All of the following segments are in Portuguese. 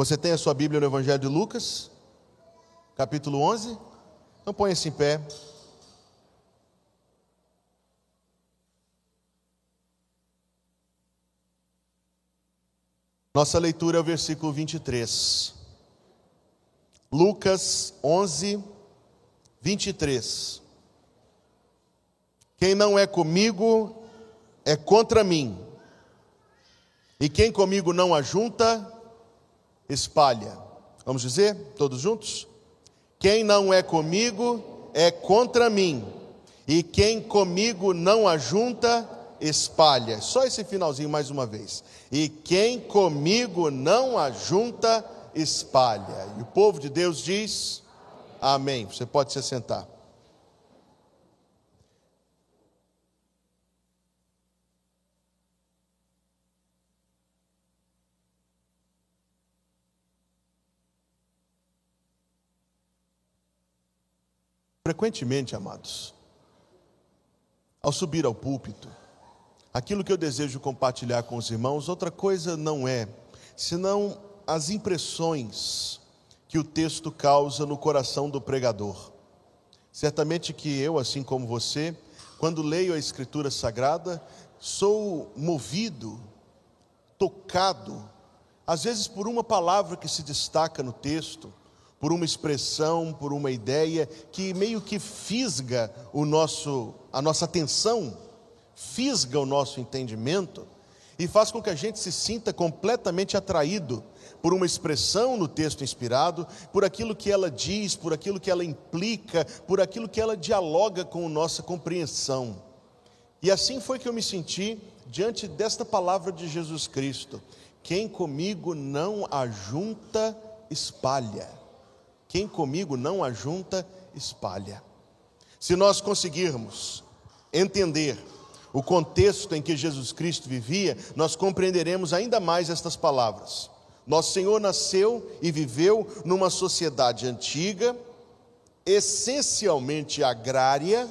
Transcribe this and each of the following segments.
Você tem a sua Bíblia no Evangelho de Lucas, capítulo 11? Então ponha-se em pé. Nossa leitura é o versículo 23. Lucas 11, 23. Quem não é comigo é contra mim, e quem comigo não ajunta, espalha. Vamos dizer, todos juntos? Quem não é comigo é contra mim, e quem comigo não ajunta, espalha. Só esse finalzinho mais uma vez. E quem comigo não ajunta, espalha. E o povo de Deus diz: Amém. Você pode se sentar. Frequentemente, amados, ao subir ao púlpito, aquilo que eu desejo compartilhar com os irmãos, outra coisa não é, senão as impressões que o texto causa no coração do pregador. Certamente que eu, assim como você, quando leio a Escritura Sagrada, sou movido, tocado, às vezes por uma palavra que se destaca no texto, por uma expressão, por uma ideia que meio que fisga o nosso, a nossa atenção, fisga o nosso entendimento e faz com que a gente se sinta completamente atraído por uma expressão no texto inspirado, por aquilo que ela diz, por aquilo que ela implica, por aquilo que ela dialoga com nossa compreensão. E assim foi que eu me senti diante desta palavra de Jesus Cristo: quem comigo não ajunta, espalha. Quem comigo não ajunta, espalha. Se nós conseguirmos entender o contexto em que Jesus Cristo vivia, nós compreenderemos ainda mais estas palavras. Nosso Senhor nasceu e viveu numa sociedade antiga, essencialmente agrária,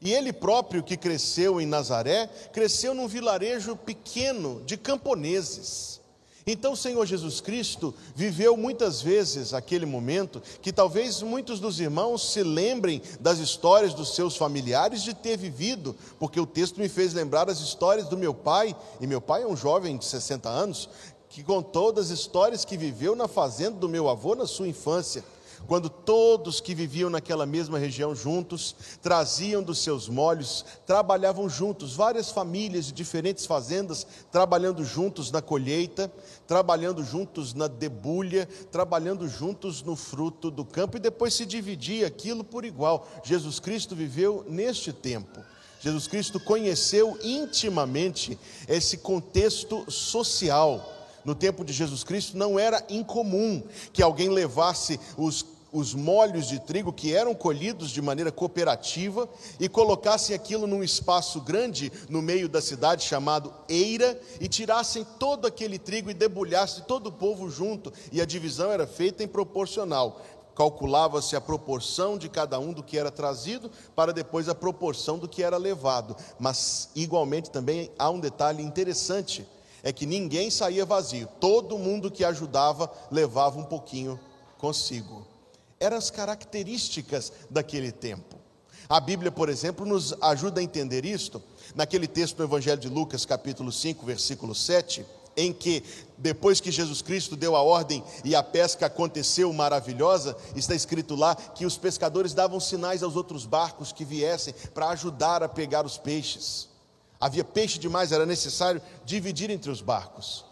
e ele próprio, que cresceu em Nazaré, cresceu num vilarejo pequeno de camponeses. Então o Senhor Jesus Cristo viveu muitas vezes aquele momento que talvez muitos dos irmãos se lembrem das histórias dos seus familiares de ter vivido, porque o texto me fez lembrar as histórias do meu pai, e meu pai é um jovem de 60 anos, que contou das histórias que viveu na fazenda do meu avô na sua infância quando todos que viviam naquela mesma região juntos, traziam dos seus molhos, trabalhavam juntos, várias famílias de diferentes fazendas trabalhando juntos na colheita, trabalhando juntos na debulha, trabalhando juntos no fruto do campo e depois se dividia aquilo por igual. Jesus Cristo viveu neste tempo. Jesus Cristo conheceu intimamente esse contexto social no tempo de Jesus Cristo, não era incomum que alguém levasse os os molhos de trigo que eram colhidos de maneira cooperativa e colocassem aquilo num espaço grande no meio da cidade chamado Eira e tirassem todo aquele trigo e debulhassem todo o povo junto e a divisão era feita em proporcional. Calculava-se a proporção de cada um do que era trazido para depois a proporção do que era levado. Mas igualmente também há um detalhe interessante, é que ninguém saía vazio. Todo mundo que ajudava levava um pouquinho consigo eram as características daquele tempo. A Bíblia, por exemplo, nos ajuda a entender isto, naquele texto do Evangelho de Lucas, capítulo 5, versículo 7, em que, depois que Jesus Cristo deu a ordem e a pesca aconteceu maravilhosa, está escrito lá que os pescadores davam sinais aos outros barcos que viessem para ajudar a pegar os peixes. Havia peixe demais, era necessário dividir entre os barcos.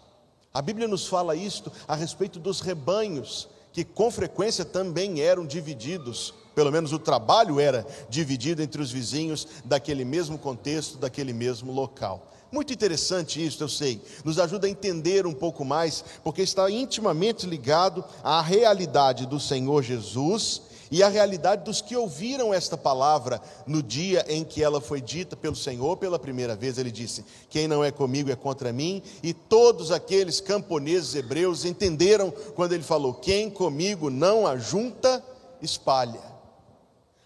A Bíblia nos fala isto a respeito dos rebanhos que com frequência também eram divididos, pelo menos o trabalho era dividido entre os vizinhos daquele mesmo contexto, daquele mesmo local. Muito interessante isso, eu sei, nos ajuda a entender um pouco mais, porque está intimamente ligado à realidade do Senhor Jesus e a realidade dos que ouviram esta palavra no dia em que ela foi dita pelo Senhor pela primeira vez. Ele disse: Quem não é comigo é contra mim. E todos aqueles camponeses hebreus entenderam quando ele falou: Quem comigo não ajunta, espalha.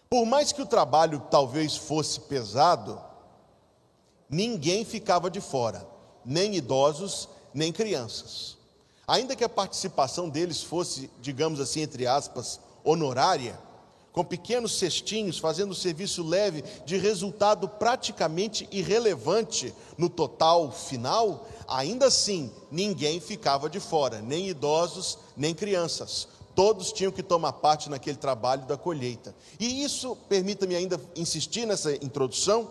Por mais que o trabalho talvez fosse pesado, ninguém ficava de fora, nem idosos, nem crianças. ainda que a participação deles fosse, digamos assim, entre aspas, honorária, com pequenos cestinhos, fazendo serviço leve, de resultado praticamente irrelevante no total final, ainda assim ninguém ficava de fora, nem idosos, nem crianças. Todos tinham que tomar parte naquele trabalho da colheita. E isso, permita-me ainda insistir nessa introdução,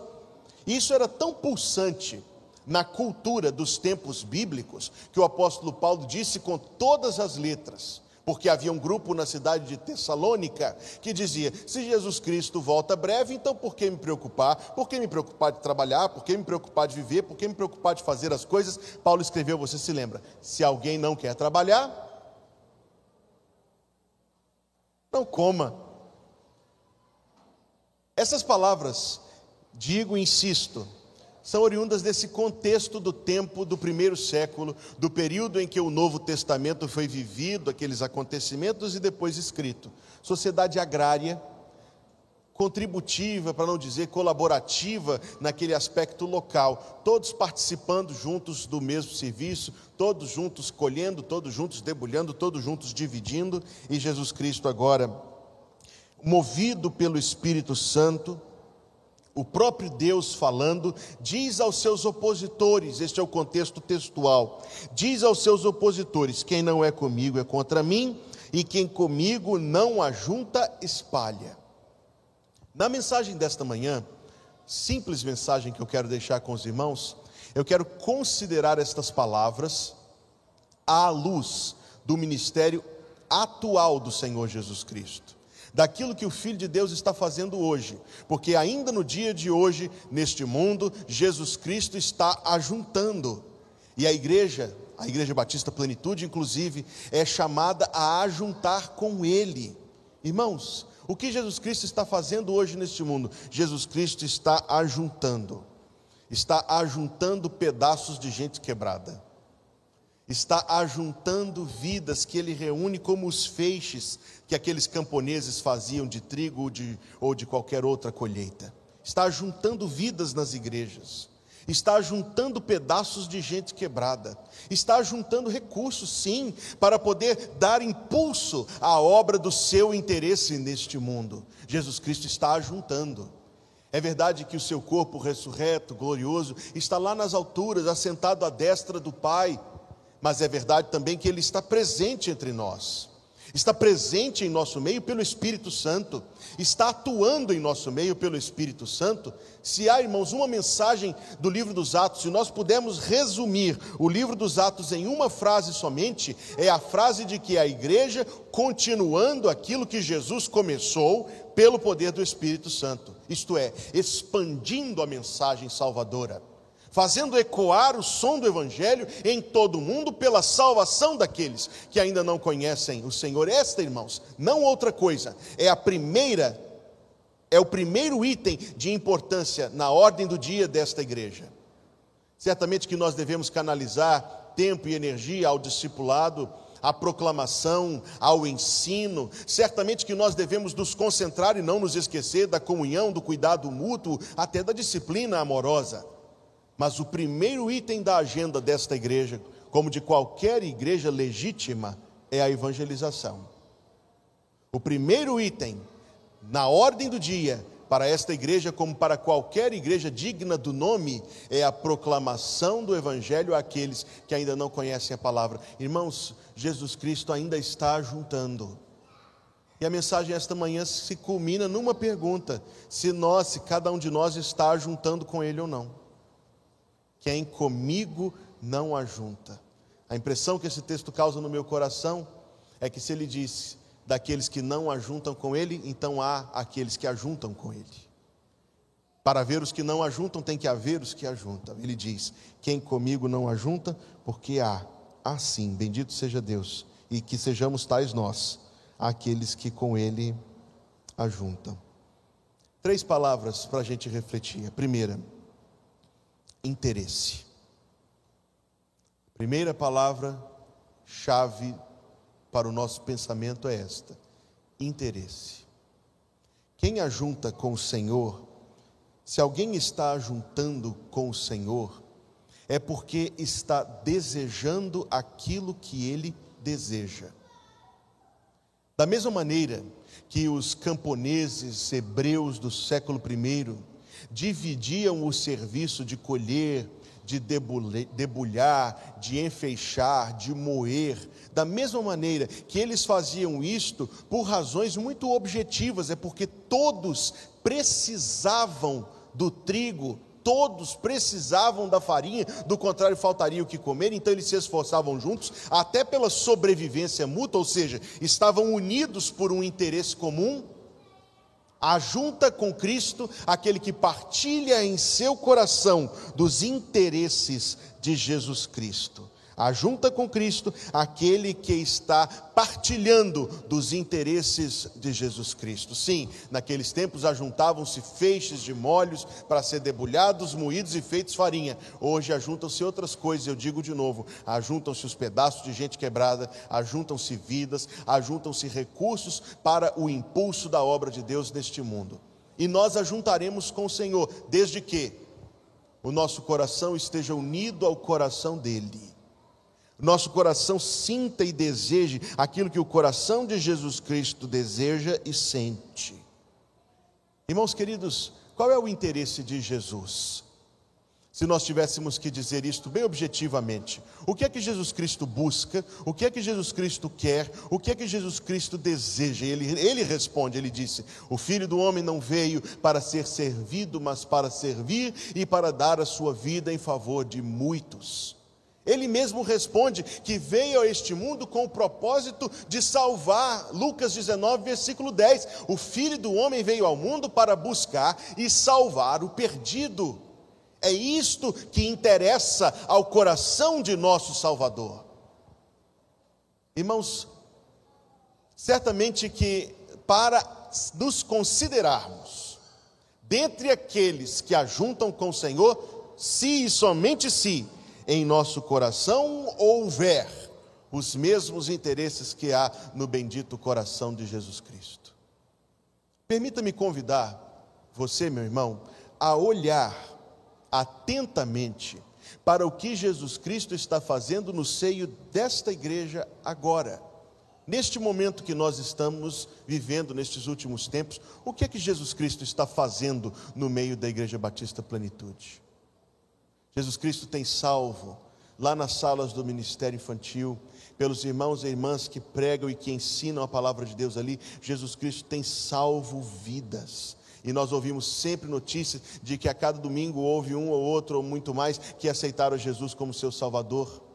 isso era tão pulsante na cultura dos tempos bíblicos que o apóstolo Paulo disse com todas as letras porque havia um grupo na cidade de Tessalônica que dizia: se Jesus Cristo volta breve, então por que me preocupar? Por que me preocupar de trabalhar? Por que me preocupar de viver? Por que me preocupar de fazer as coisas? Paulo escreveu, você se lembra: se alguém não quer trabalhar, não coma. Essas palavras, digo insisto, são oriundas desse contexto do tempo do primeiro século, do período em que o Novo Testamento foi vivido, aqueles acontecimentos e depois escrito. Sociedade agrária, contributiva, para não dizer colaborativa, naquele aspecto local, todos participando juntos do mesmo serviço, todos juntos colhendo, todos juntos debulhando, todos juntos dividindo, e Jesus Cristo agora, movido pelo Espírito Santo, o próprio Deus falando, diz aos seus opositores, este é o contexto textual, diz aos seus opositores: quem não é comigo é contra mim, e quem comigo não ajunta, espalha. Na mensagem desta manhã, simples mensagem que eu quero deixar com os irmãos, eu quero considerar estas palavras à luz do ministério atual do Senhor Jesus Cristo daquilo que o Filho de Deus está fazendo hoje, porque ainda no dia de hoje, neste mundo, Jesus Cristo está ajuntando, e a igreja, a Igreja Batista Plenitude, inclusive, é chamada a ajuntar com Ele. Irmãos, o que Jesus Cristo está fazendo hoje neste mundo? Jesus Cristo está ajuntando, está ajuntando pedaços de gente quebrada está ajuntando vidas que ele reúne como os feixes que aqueles camponeses faziam de trigo ou de, ou de qualquer outra colheita. Está ajuntando vidas nas igrejas, está juntando pedaços de gente quebrada, está juntando recursos, sim, para poder dar impulso à obra do seu interesse neste mundo. Jesus Cristo está ajuntando. É verdade que o seu corpo ressurreto, glorioso, está lá nas alturas, assentado à destra do Pai, mas é verdade também que Ele está presente entre nós, está presente em nosso meio pelo Espírito Santo, está atuando em nosso meio pelo Espírito Santo. Se há, irmãos, uma mensagem do livro dos Atos, se nós pudermos resumir o livro dos Atos em uma frase somente, é a frase de que a igreja, continuando aquilo que Jesus começou, pelo poder do Espírito Santo, isto é, expandindo a mensagem salvadora fazendo ecoar o som do Evangelho em todo o mundo pela salvação daqueles que ainda não conhecem o Senhor. Esta, irmãos, não outra coisa, é a primeira, é o primeiro item de importância na ordem do dia desta igreja. Certamente que nós devemos canalizar tempo e energia ao discipulado, à proclamação, ao ensino. Certamente que nós devemos nos concentrar e não nos esquecer da comunhão, do cuidado mútuo, até da disciplina amorosa. Mas o primeiro item da agenda desta igreja, como de qualquer igreja legítima, é a evangelização. O primeiro item na ordem do dia para esta igreja, como para qualquer igreja digna do nome, é a proclamação do Evangelho àqueles que ainda não conhecem a palavra. Irmãos, Jesus Cristo ainda está juntando. E a mensagem esta manhã se culmina numa pergunta: se nós, se cada um de nós está juntando com Ele ou não. Quem comigo não ajunta. A impressão que esse texto causa no meu coração é que se ele diz daqueles que não ajuntam com ele, então há aqueles que ajuntam com ele. Para ver os que não ajuntam, tem que haver os que ajuntam. Ele diz: Quem comigo não ajunta, porque há, assim, bendito seja Deus, e que sejamos tais nós, aqueles que com ele ajuntam. Três palavras para a gente refletir. A primeira, interesse. Primeira palavra chave para o nosso pensamento é esta: interesse. Quem ajunta com o Senhor, se alguém está ajuntando com o Senhor, é porque está desejando aquilo que ele deseja. Da mesma maneira que os camponeses hebreus do século I dividiam o serviço de colher, de debulhar, de enfeixar, de moer, da mesma maneira que eles faziam isto por razões muito objetivas, é porque todos precisavam do trigo todos precisavam da farinha, do contrário faltaria o que comer, então eles se esforçavam juntos, até pela sobrevivência mútua, ou seja, estavam unidos por um interesse comum. Ajunta com Cristo aquele que partilha em seu coração dos interesses de Jesus Cristo ajunta com Cristo aquele que está partilhando dos interesses de Jesus Cristo. Sim, naqueles tempos ajuntavam-se feixes de molhos para ser debulhados, moídos e feitos farinha. Hoje ajuntam-se outras coisas, eu digo de novo: ajuntam-se os pedaços de gente quebrada, ajuntam-se vidas, ajuntam-se recursos para o impulso da obra de Deus neste mundo. E nós ajuntaremos com o Senhor, desde que o nosso coração esteja unido ao coração dele nosso coração sinta e deseje aquilo que o coração de Jesus Cristo deseja e sente. Irmãos queridos, qual é o interesse de Jesus? Se nós tivéssemos que dizer isto bem objetivamente, o que é que Jesus Cristo busca, o que é que Jesus Cristo quer, o que é que Jesus Cristo deseja? Ele, ele responde: Ele disse: O filho do homem não veio para ser servido, mas para servir e para dar a sua vida em favor de muitos. Ele mesmo responde que veio a este mundo com o propósito de salvar. Lucas 19, versículo 10. O filho do homem veio ao mundo para buscar e salvar o perdido. É isto que interessa ao coração de nosso Salvador. Irmãos, certamente que para nos considerarmos dentre aqueles que ajuntam com o Senhor, se e somente se em nosso coração houver os mesmos interesses que há no bendito coração de Jesus Cristo. Permita-me convidar você, meu irmão, a olhar atentamente para o que Jesus Cristo está fazendo no seio desta igreja agora. Neste momento que nós estamos vivendo, nestes últimos tempos, o que é que Jesus Cristo está fazendo no meio da Igreja Batista Plenitude? Jesus Cristo tem salvo lá nas salas do ministério infantil, pelos irmãos e irmãs que pregam e que ensinam a palavra de Deus ali, Jesus Cristo tem salvo vidas. E nós ouvimos sempre notícias de que a cada domingo houve um ou outro ou muito mais que aceitaram Jesus como seu Salvador.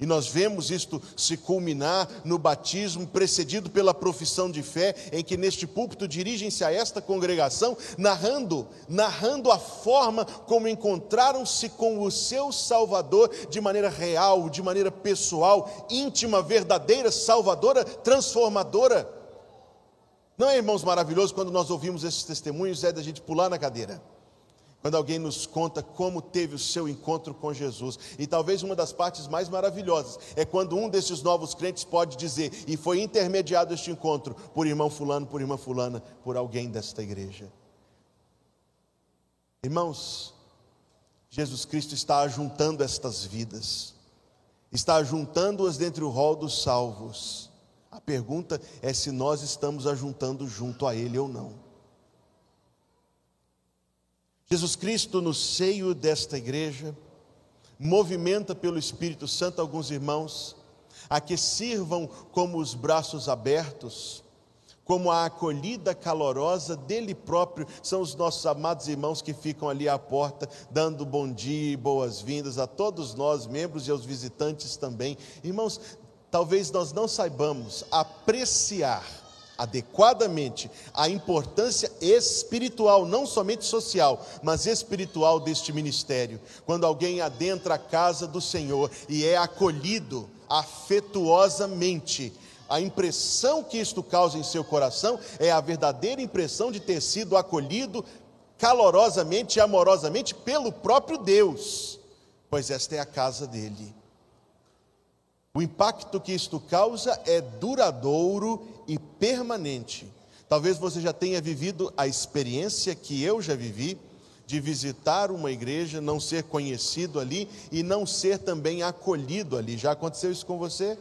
E nós vemos isto se culminar no batismo, precedido pela profissão de fé, em que neste púlpito dirigem-se a esta congregação, narrando, narrando a forma como encontraram-se com o seu Salvador de maneira real, de maneira pessoal, íntima, verdadeira, salvadora, transformadora. Não é, irmãos, maravilhoso quando nós ouvimos esses testemunhos, é da gente pular na cadeira quando alguém nos conta como teve o seu encontro com Jesus. E talvez uma das partes mais maravilhosas é quando um desses novos crentes pode dizer, e foi intermediado este encontro por irmão Fulano, por irmã Fulana, por alguém desta igreja. Irmãos, Jesus Cristo está ajuntando estas vidas, está ajuntando-as dentre o rol dos salvos. A pergunta é se nós estamos ajuntando junto a Ele ou não. Jesus Cristo, no seio desta igreja, movimenta pelo Espírito Santo alguns irmãos a que sirvam como os braços abertos, como a acolhida calorosa dele próprio, são os nossos amados irmãos que ficam ali à porta, dando bom dia e boas-vindas a todos nós, membros e aos visitantes também. Irmãos, talvez nós não saibamos apreciar adequadamente a importância espiritual, não somente social, mas espiritual deste ministério. Quando alguém adentra a casa do Senhor e é acolhido afetuosamente, a impressão que isto causa em seu coração é a verdadeira impressão de ter sido acolhido calorosamente e amorosamente pelo próprio Deus, pois esta é a casa dele. O impacto que isto causa é duradouro e permanente. Talvez você já tenha vivido a experiência que eu já vivi de visitar uma igreja, não ser conhecido ali e não ser também acolhido ali. Já aconteceu isso com você?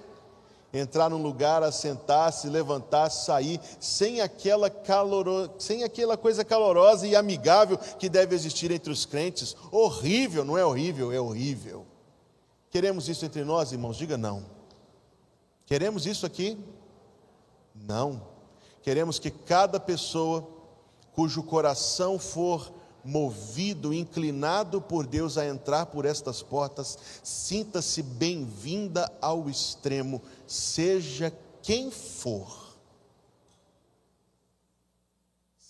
Entrar num lugar, assentar, se levantar, sair, sem aquela, caloro... sem aquela coisa calorosa e amigável que deve existir entre os crentes. Horrível, não é horrível, é horrível. Queremos isso entre nós, irmãos? Diga não. Queremos isso aqui? Não. Queremos que cada pessoa cujo coração for movido, inclinado por Deus a entrar por estas portas, sinta-se bem-vinda ao extremo, seja quem for.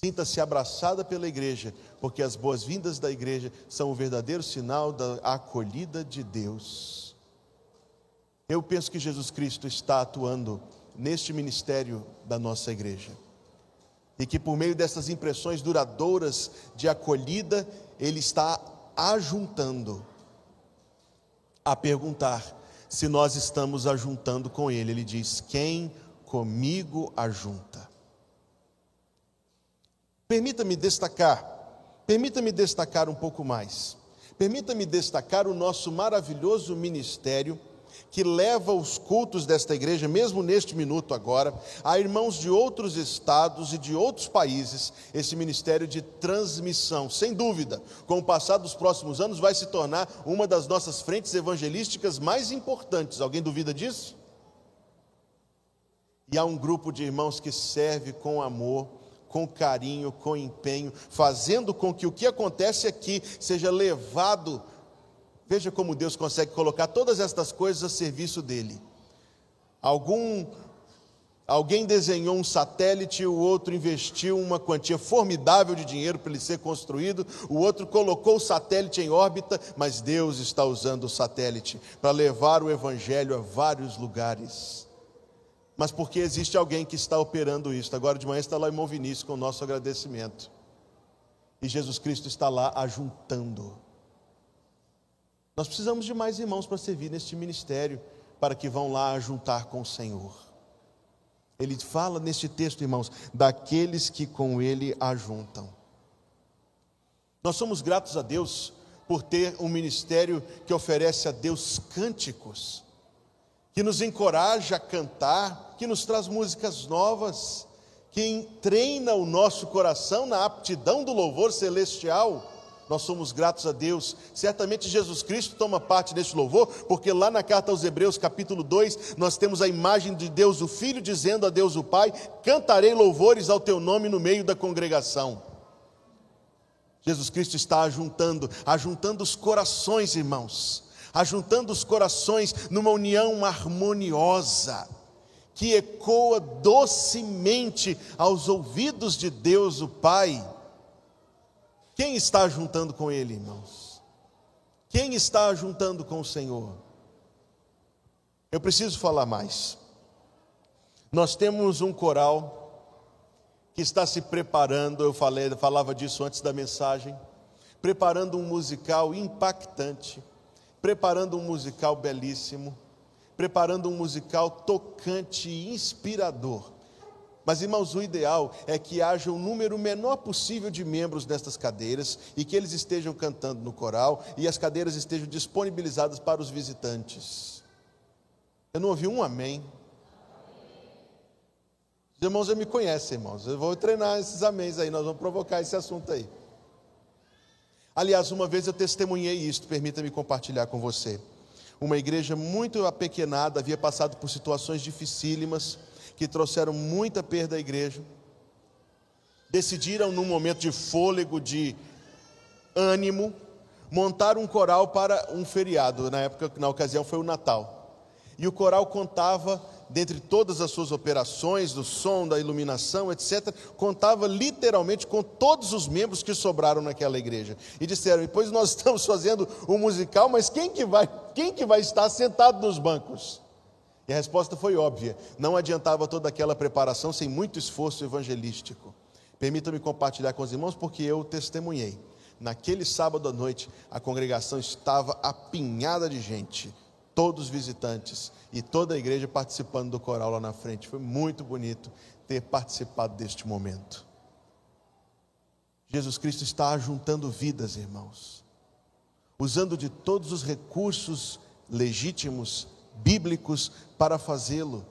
Sinta-se abraçada pela igreja, porque as boas-vindas da igreja são o verdadeiro sinal da acolhida de Deus. Eu penso que Jesus Cristo está atuando neste ministério da nossa igreja e que por meio dessas impressões duradouras de acolhida, Ele está ajuntando a perguntar se nós estamos ajuntando com Ele. Ele diz: Quem comigo ajunta? Permita-me destacar, permita-me destacar um pouco mais. Permita-me destacar o nosso maravilhoso ministério que leva os cultos desta igreja, mesmo neste minuto agora, a irmãos de outros estados e de outros países, esse ministério de transmissão. Sem dúvida, com o passar dos próximos anos, vai se tornar uma das nossas frentes evangelísticas mais importantes. Alguém duvida disso? E há um grupo de irmãos que serve com amor, com carinho, com empenho, fazendo com que o que acontece aqui seja levado Veja como Deus consegue colocar todas estas coisas a serviço dele. Algum alguém desenhou um satélite, o outro investiu uma quantia formidável de dinheiro para ele ser construído, o outro colocou o satélite em órbita, mas Deus está usando o satélite para levar o evangelho a vários lugares. Mas porque existe alguém que está operando isso. Agora de manhã está lá em Vinícius com o nosso agradecimento. E Jesus Cristo está lá ajuntando nós precisamos de mais irmãos para servir neste ministério, para que vão lá juntar com o Senhor. Ele fala neste texto, irmãos, daqueles que com ele ajuntam. Nós somos gratos a Deus por ter um ministério que oferece a Deus cânticos, que nos encoraja a cantar, que nos traz músicas novas, que treina o nosso coração na aptidão do louvor celestial nós somos gratos a Deus. Certamente Jesus Cristo toma parte desse louvor, porque lá na carta aos Hebreus, capítulo 2, nós temos a imagem de Deus o Filho dizendo a Deus o Pai: Cantarei louvores ao teu nome no meio da congregação. Jesus Cristo está ajuntando, ajuntando os corações, irmãos, ajuntando os corações numa união harmoniosa, que ecoa docemente aos ouvidos de Deus o Pai quem está juntando com Ele, irmãos? Quem está juntando com o Senhor? Eu preciso falar mais. Nós temos um coral que está se preparando, eu falei, falava disso antes da mensagem, preparando um musical impactante, preparando um musical belíssimo, preparando um musical tocante e inspirador mas, irmãos, o ideal é que haja o número menor possível de membros nestas cadeiras e que eles estejam cantando no coral e as cadeiras estejam disponibilizadas para os visitantes. Eu não ouvi um amém. Os irmãos já me conhecem, irmãos. Eu vou treinar esses améns aí, nós vamos provocar esse assunto aí. Aliás, uma vez eu testemunhei isto, permita-me compartilhar com você. Uma igreja muito apequenada, havia passado por situações dificílimas que trouxeram muita perda à igreja, decidiram, num momento de fôlego, de ânimo, montar um coral para um feriado. Na época, na ocasião, foi o Natal. E o coral contava, dentre todas as suas operações, do som, da iluminação, etc., contava literalmente com todos os membros que sobraram naquela igreja. E disseram: depois nós estamos fazendo um musical, mas quem que vai, quem que vai estar sentado nos bancos? E a resposta foi óbvia: não adiantava toda aquela preparação sem muito esforço evangelístico. Permita-me compartilhar com os irmãos, porque eu testemunhei. Naquele sábado à noite, a congregação estava apinhada de gente, todos visitantes e toda a igreja participando do coral lá na frente. Foi muito bonito ter participado deste momento. Jesus Cristo está ajuntando vidas, irmãos, usando de todos os recursos legítimos, bíblicos, para fazê-lo.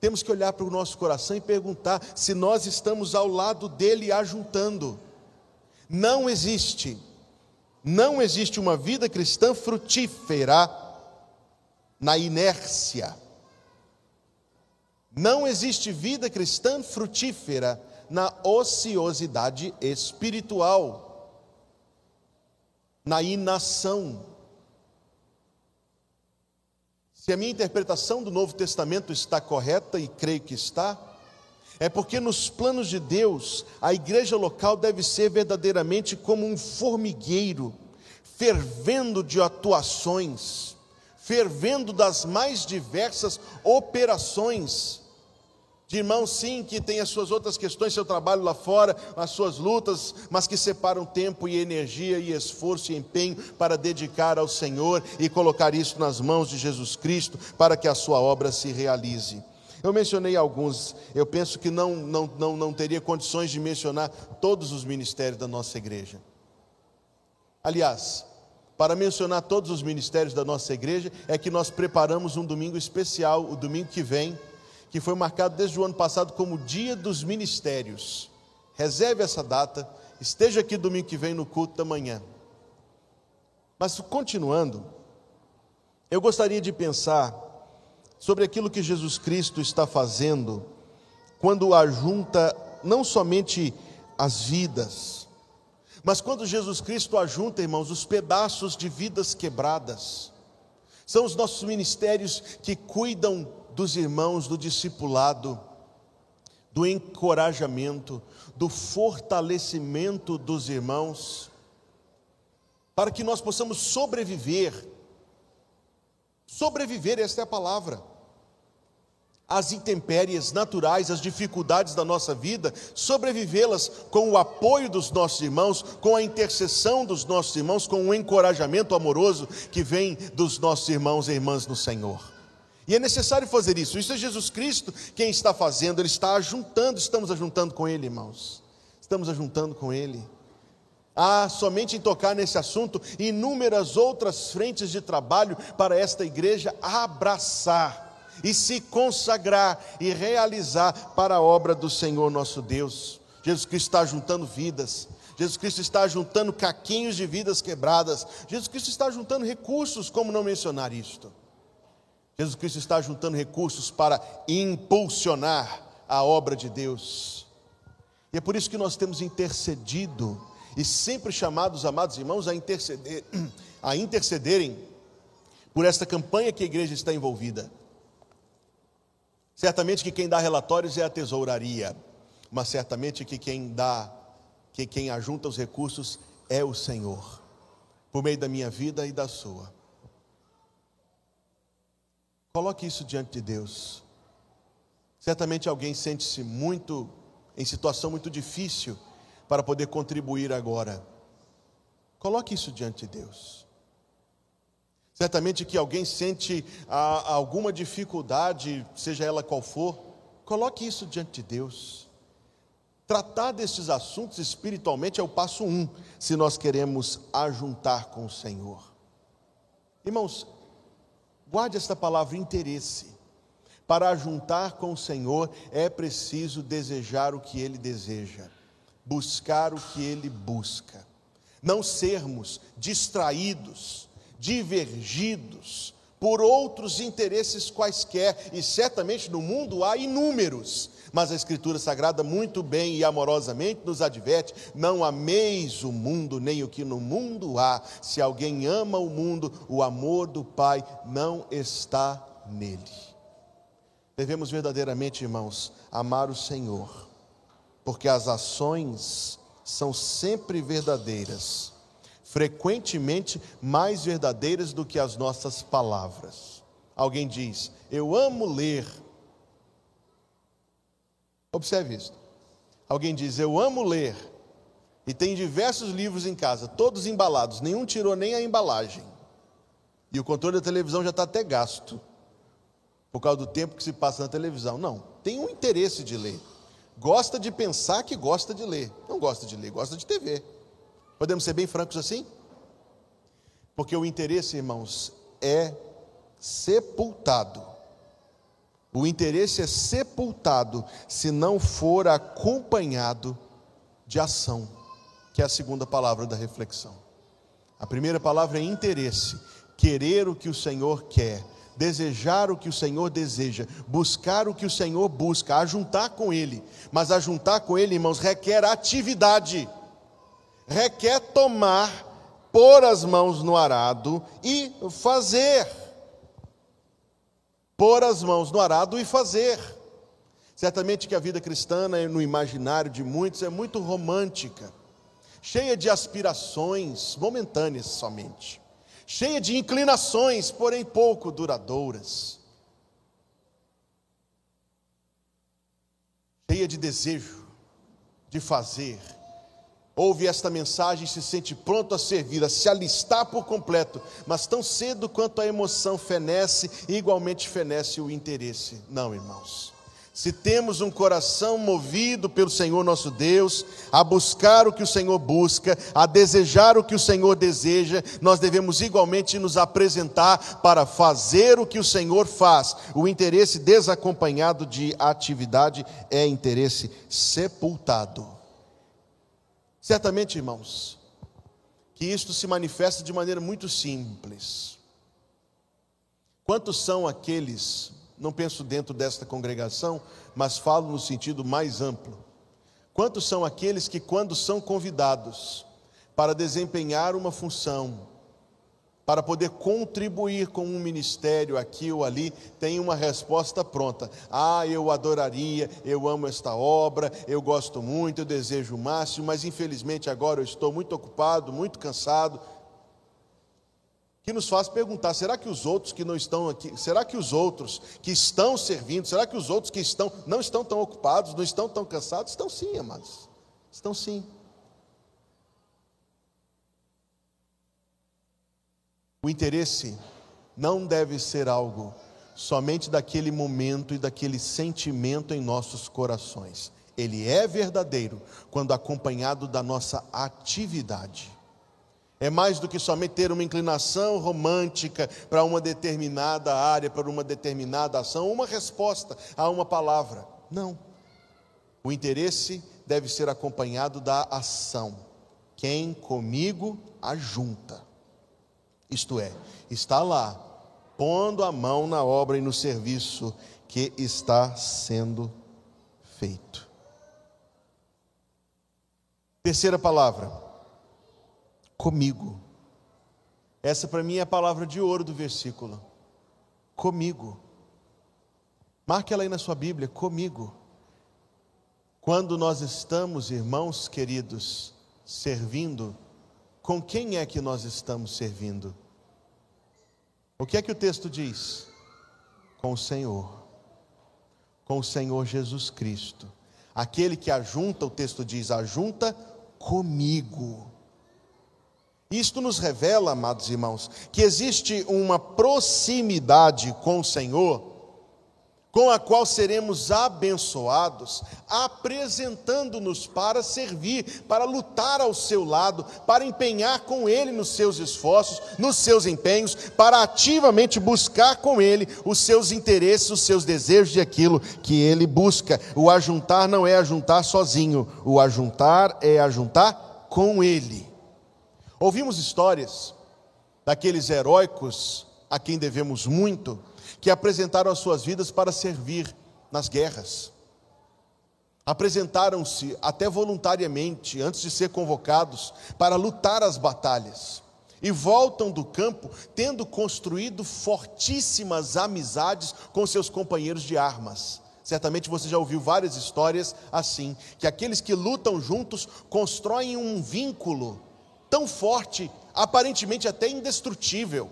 Temos que olhar para o nosso coração e perguntar se nós estamos ao lado dele ajuntando. Não existe, não existe uma vida cristã frutífera na inércia. Não existe vida cristã frutífera na ociosidade espiritual, na inação. Se a minha interpretação do Novo Testamento está correta, e creio que está, é porque nos planos de Deus, a igreja local deve ser verdadeiramente como um formigueiro, fervendo de atuações, fervendo das mais diversas operações de irmãos, sim, que tem as suas outras questões, seu trabalho lá fora, as suas lutas, mas que separam tempo e energia e esforço e empenho para dedicar ao Senhor e colocar isso nas mãos de Jesus Cristo para que a sua obra se realize. Eu mencionei alguns, eu penso que não, não, não, não teria condições de mencionar todos os ministérios da nossa igreja. Aliás, para mencionar todos os ministérios da nossa igreja, é que nós preparamos um domingo especial, o domingo que vem que foi marcado desde o ano passado como Dia dos Ministérios. Reserve essa data, esteja aqui domingo que vem no culto da manhã. Mas continuando, eu gostaria de pensar sobre aquilo que Jesus Cristo está fazendo quando ajunta não somente as vidas, mas quando Jesus Cristo ajunta, irmãos, os pedaços de vidas quebradas. São os nossos ministérios que cuidam dos irmãos, do discipulado, do encorajamento, do fortalecimento dos irmãos, para que nós possamos sobreviver. Sobreviver, esta é a palavra. As intempéries naturais, as dificuldades da nossa vida, sobrevivê-las com o apoio dos nossos irmãos, com a intercessão dos nossos irmãos, com o encorajamento amoroso que vem dos nossos irmãos e irmãs no Senhor. E é necessário fazer isso. Isso é Jesus Cristo quem está fazendo, Ele está ajuntando, estamos ajuntando com Ele, irmãos. Estamos ajuntando com Ele. Há somente em tocar nesse assunto inúmeras outras frentes de trabalho para esta igreja abraçar e se consagrar e realizar para a obra do Senhor nosso Deus. Jesus Cristo está juntando vidas, Jesus Cristo está juntando caquinhos de vidas quebradas, Jesus Cristo está juntando recursos, como não mencionar isto? Jesus Cristo está juntando recursos para impulsionar a obra de Deus. E é por isso que nós temos intercedido e sempre chamados, amados irmãos, a, interceder, a intercederem por esta campanha que a igreja está envolvida. Certamente que quem dá relatórios é a tesouraria, mas certamente que quem dá, que quem ajunta os recursos é o Senhor, por meio da minha vida e da sua. Coloque isso diante de Deus. Certamente alguém sente-se muito em situação muito difícil para poder contribuir agora. Coloque isso diante de Deus. Certamente que alguém sente ah, alguma dificuldade, seja ela qual for, coloque isso diante de Deus. Tratar destes assuntos espiritualmente é o passo um, se nós queremos ajuntar com o Senhor. Irmãos, Guarde esta palavra interesse. Para juntar com o Senhor é preciso desejar o que Ele deseja, buscar o que Ele busca, não sermos distraídos, divergidos por outros interesses quaisquer, e certamente no mundo há inúmeros, mas a Escritura Sagrada, muito bem e amorosamente, nos adverte: não ameis o mundo, nem o que no mundo há. Se alguém ama o mundo, o amor do Pai não está nele. Devemos verdadeiramente, irmãos, amar o Senhor, porque as ações são sempre verdadeiras, frequentemente mais verdadeiras do que as nossas palavras. Alguém diz: Eu amo ler, Observe isso. Alguém diz: Eu amo ler, e tem diversos livros em casa, todos embalados, nenhum tirou nem a embalagem. E o controle da televisão já está até gasto, por causa do tempo que se passa na televisão. Não, tem um interesse de ler. gosta de pensar que gosta de ler. Não gosta de ler, gosta de TV. Podemos ser bem francos assim? Porque o interesse, irmãos, é sepultado. O interesse é sepultado se não for acompanhado de ação, que é a segunda palavra da reflexão. A primeira palavra é interesse, querer o que o Senhor quer, desejar o que o Senhor deseja, buscar o que o Senhor busca, ajuntar com Ele. Mas ajuntar com Ele, irmãos, requer atividade, requer tomar, pôr as mãos no arado e fazer. Pôr as mãos no arado e fazer. Certamente que a vida cristã, né, no imaginário de muitos, é muito romântica, cheia de aspirações momentâneas somente cheia de inclinações, porém pouco duradouras, cheia de desejo de fazer. Ouve esta mensagem e se sente pronto a servir, a se alistar por completo, mas tão cedo quanto a emoção fenece, igualmente fenece o interesse. Não, irmãos. Se temos um coração movido pelo Senhor nosso Deus, a buscar o que o Senhor busca, a desejar o que o Senhor deseja, nós devemos igualmente nos apresentar para fazer o que o Senhor faz. O interesse desacompanhado de atividade é interesse sepultado. Certamente, irmãos, que isto se manifesta de maneira muito simples. Quantos são aqueles não penso dentro desta congregação, mas falo no sentido mais amplo. Quantos são aqueles que, quando são convidados para desempenhar uma função, para poder contribuir com um ministério aqui ou ali, tem uma resposta pronta. Ah, eu adoraria, eu amo esta obra, eu gosto muito, eu desejo o máximo, mas infelizmente agora eu estou muito ocupado, muito cansado, que nos faz perguntar: será que os outros que não estão aqui, será que os outros que estão servindo, será que os outros que estão não estão tão ocupados, não estão tão cansados? Estão sim, amados. Estão sim. O interesse não deve ser algo somente daquele momento e daquele sentimento em nossos corações. Ele é verdadeiro quando acompanhado da nossa atividade. É mais do que somente ter uma inclinação romântica para uma determinada área, para uma determinada ação, uma resposta a uma palavra. Não. O interesse deve ser acompanhado da ação. Quem comigo ajunta. Isto é, está lá, pondo a mão na obra e no serviço que está sendo feito. Terceira palavra comigo. Essa para mim é a palavra de ouro do versículo. Comigo. Marque ela aí na sua Bíblia, comigo. Quando nós estamos, irmãos queridos, servindo, com quem é que nós estamos servindo? O que é que o texto diz? Com o Senhor. Com o Senhor Jesus Cristo. Aquele que ajunta, o texto diz, ajunta comigo. Isto nos revela, amados irmãos, que existe uma proximidade com o Senhor, com a qual seremos abençoados, apresentando-nos para servir, para lutar ao seu lado, para empenhar com Ele nos seus esforços, nos seus empenhos, para ativamente buscar com Ele os seus interesses, os seus desejos e aquilo que Ele busca. O ajuntar não é ajuntar sozinho, o ajuntar é ajuntar com Ele. Ouvimos histórias daqueles heróicos a quem devemos muito, que apresentaram as suas vidas para servir nas guerras. Apresentaram-se até voluntariamente, antes de ser convocados, para lutar as batalhas. E voltam do campo tendo construído fortíssimas amizades com seus companheiros de armas. Certamente você já ouviu várias histórias assim, que aqueles que lutam juntos constroem um vínculo tão forte, aparentemente até indestrutível,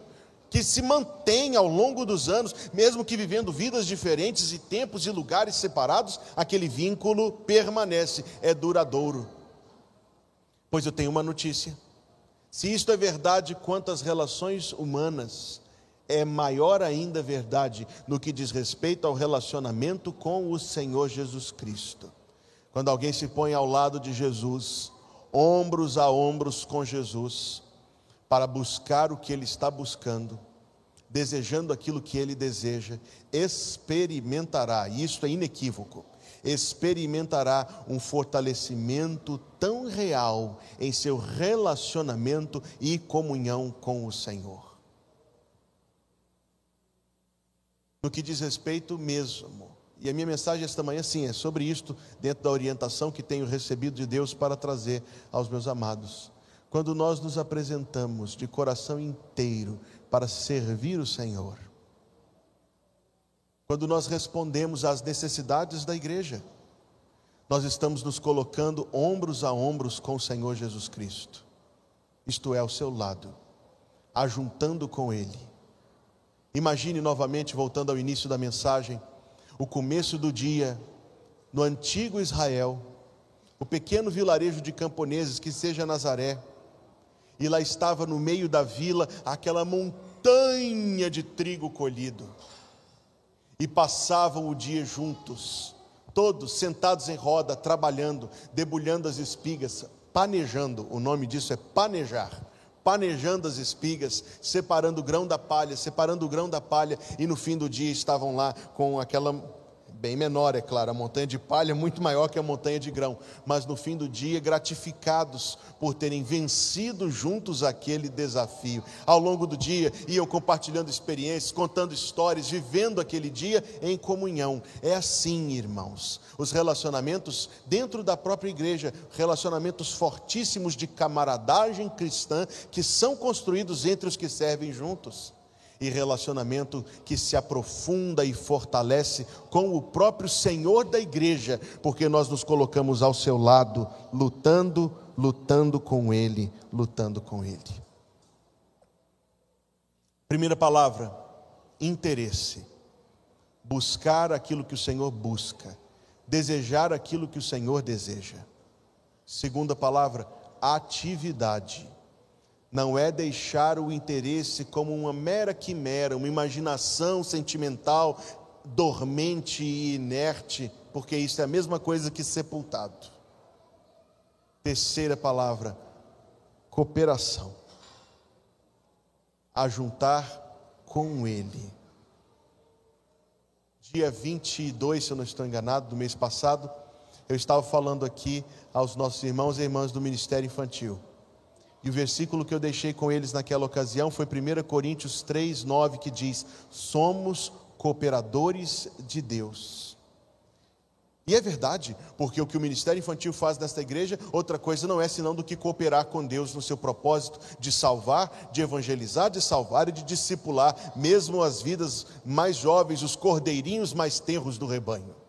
que se mantém ao longo dos anos, mesmo que vivendo vidas diferentes e tempos e lugares separados, aquele vínculo permanece, é duradouro. Pois eu tenho uma notícia: se isto é verdade quanto às relações humanas, é maior ainda verdade no que diz respeito ao relacionamento com o Senhor Jesus Cristo. Quando alguém se põe ao lado de Jesus, ombros a ombros com Jesus, para buscar o que ele está buscando, desejando aquilo que ele deseja, experimentará, e isso é inequívoco, experimentará um fortalecimento tão real em seu relacionamento e comunhão com o Senhor. No que diz respeito mesmo, e a minha mensagem esta manhã, sim, é sobre isto, dentro da orientação que tenho recebido de Deus para trazer aos meus amados. Quando nós nos apresentamos de coração inteiro para servir o Senhor, quando nós respondemos às necessidades da igreja, nós estamos nos colocando ombros a ombros com o Senhor Jesus Cristo, isto é, ao seu lado, ajuntando com Ele. Imagine novamente, voltando ao início da mensagem, o começo do dia, no antigo Israel, o pequeno vilarejo de camponeses que seja Nazaré, e lá estava no meio da vila aquela montanha de trigo colhido. E passavam o dia juntos, todos sentados em roda, trabalhando, debulhando as espigas, panejando, o nome disso é panejar. Panejando as espigas, separando o grão da palha, separando o grão da palha, e no fim do dia estavam lá com aquela bem menor, é claro, a montanha de palha é muito maior que a montanha de grão, mas no fim do dia, gratificados por terem vencido juntos aquele desafio. Ao longo do dia, iam compartilhando experiências, contando histórias, vivendo aquele dia em comunhão. É assim, irmãos, os relacionamentos dentro da própria igreja, relacionamentos fortíssimos de camaradagem cristã que são construídos entre os que servem juntos e relacionamento que se aprofunda e fortalece com o próprio Senhor da igreja, porque nós nos colocamos ao seu lado, lutando, lutando com Ele, lutando com Ele. Primeira palavra, interesse. Buscar aquilo que o Senhor busca, desejar aquilo que o Senhor deseja. Segunda palavra, atividade não é deixar o interesse como uma mera quimera, uma imaginação sentimental dormente e inerte, porque isso é a mesma coisa que sepultado. Terceira palavra, cooperação. Ajuntar com Ele. Dia 22, se eu não estou enganado, do mês passado, eu estava falando aqui aos nossos irmãos e irmãs do Ministério Infantil e o versículo que eu deixei com eles naquela ocasião foi 1 Coríntios 3, 9, que diz: Somos cooperadores de Deus. E é verdade, porque o que o ministério infantil faz nesta igreja, outra coisa não é senão do que cooperar com Deus no seu propósito de salvar, de evangelizar, de salvar e de discipular, mesmo as vidas mais jovens, os cordeirinhos mais tenros do rebanho.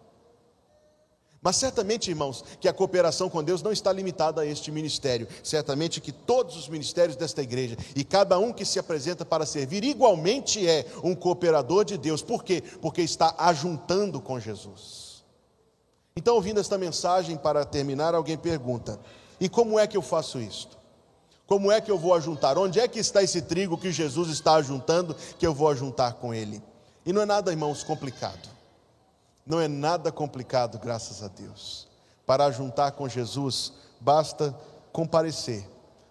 Mas certamente, irmãos, que a cooperação com Deus não está limitada a este ministério. Certamente que todos os ministérios desta igreja e cada um que se apresenta para servir igualmente é um cooperador de Deus. Por quê? Porque está ajuntando com Jesus. Então, ouvindo esta mensagem para terminar, alguém pergunta: "E como é que eu faço isto? Como é que eu vou ajuntar? Onde é que está esse trigo que Jesus está ajuntando que eu vou ajuntar com ele?" E não é nada, irmãos, complicado. Não é nada complicado, graças a Deus. Para juntar com Jesus, basta comparecer.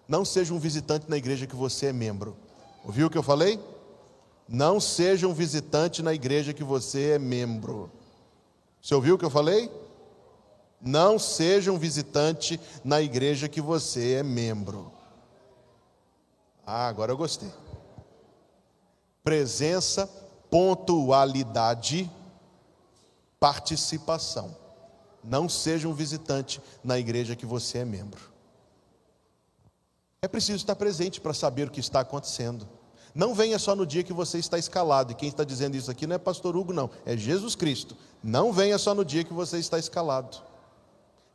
Não seja um visitante na igreja que você é membro. Ouviu o que eu falei? Não seja um visitante na igreja que você é membro. Você ouviu o que eu falei? Não seja um visitante na igreja que você é membro. Ah, agora eu gostei. Presença, pontualidade participação. Não seja um visitante na igreja que você é membro. É preciso estar presente para saber o que está acontecendo. Não venha só no dia que você está escalado. E quem está dizendo isso aqui não é pastor Hugo, não. É Jesus Cristo. Não venha só no dia que você está escalado.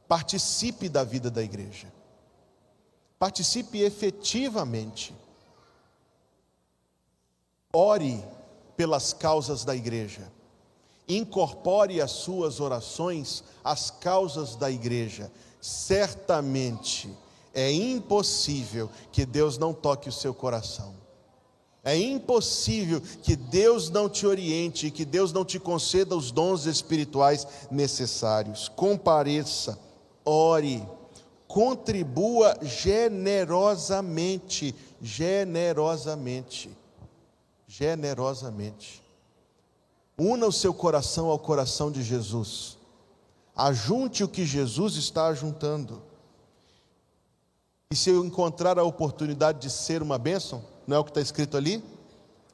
Participe da vida da igreja. Participe efetivamente. Ore pelas causas da igreja incorpore as suas orações às causas da igreja. Certamente é impossível que Deus não toque o seu coração. É impossível que Deus não te oriente, que Deus não te conceda os dons espirituais necessários. Compareça, ore, contribua generosamente, generosamente, generosamente. Una o seu coração ao coração de Jesus. Ajunte o que Jesus está ajuntando. E se eu encontrar a oportunidade de ser uma bênção, não é o que está escrito ali?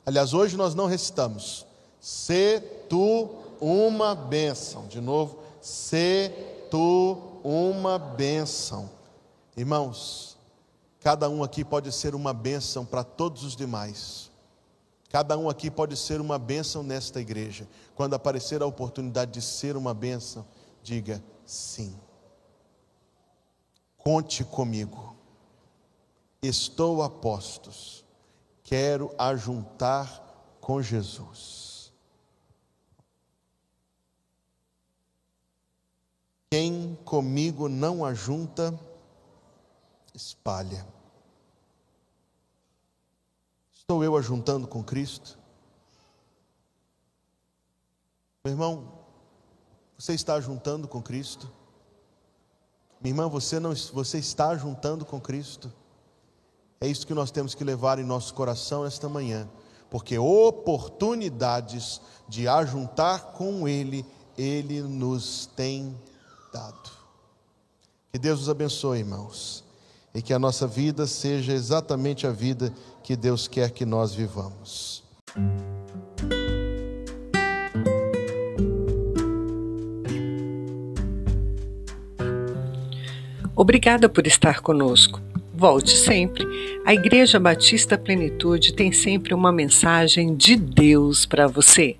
Aliás, hoje nós não recitamos. Se tu uma bênção. De novo, se tu uma bênção. Irmãos, cada um aqui pode ser uma bênção para todos os demais. Cada um aqui pode ser uma bênção nesta igreja. Quando aparecer a oportunidade de ser uma bênção, diga sim. Conte comigo. Estou a postos. Quero ajuntar com Jesus. Quem comigo não ajunta, espalha. Estou eu ajuntando com Cristo? Meu irmão, você está juntando com Cristo? Minha irmã, você não você está juntando com Cristo? É isso que nós temos que levar em nosso coração esta manhã, porque oportunidades de ajuntar com ele ele nos tem dado. Que Deus os abençoe, irmãos, e que a nossa vida seja exatamente a vida que Deus quer que nós vivamos. Obrigada por estar conosco. Volte sempre. A Igreja Batista Plenitude tem sempre uma mensagem de Deus para você.